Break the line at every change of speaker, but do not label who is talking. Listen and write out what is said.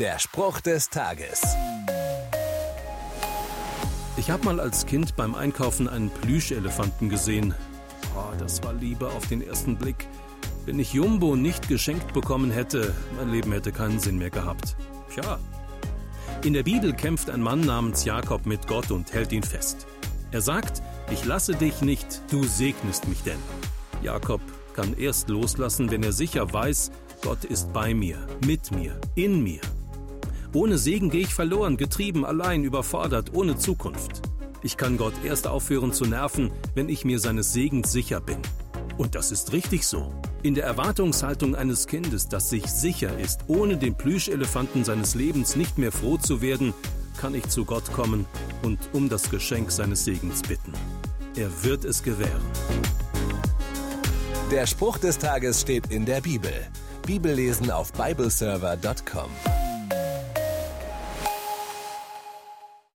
Der Spruch des Tages.
Ich habe mal als Kind beim Einkaufen einen Plüschelefanten gesehen. Oh, das war Liebe auf den ersten Blick. Wenn ich Jumbo nicht geschenkt bekommen hätte, mein Leben hätte keinen Sinn mehr gehabt. Tja. In der Bibel kämpft ein Mann namens Jakob mit Gott und hält ihn fest. Er sagt, ich lasse dich nicht, du segnest mich denn. Jakob kann erst loslassen, wenn er sicher weiß, Gott ist bei mir, mit mir, in mir. Ohne Segen gehe ich verloren, getrieben, allein, überfordert, ohne Zukunft. Ich kann Gott erst aufhören zu nerven, wenn ich mir seines Segens sicher bin. Und das ist richtig so. In der Erwartungshaltung eines Kindes, das sich sicher ist, ohne den Plüschelefanten seines Lebens nicht mehr froh zu werden, kann ich zu Gott kommen und um das Geschenk seines Segens bitten. Er wird es gewähren.
Der Spruch des Tages steht in der Bibel. Bibellesen auf bibleserver.com.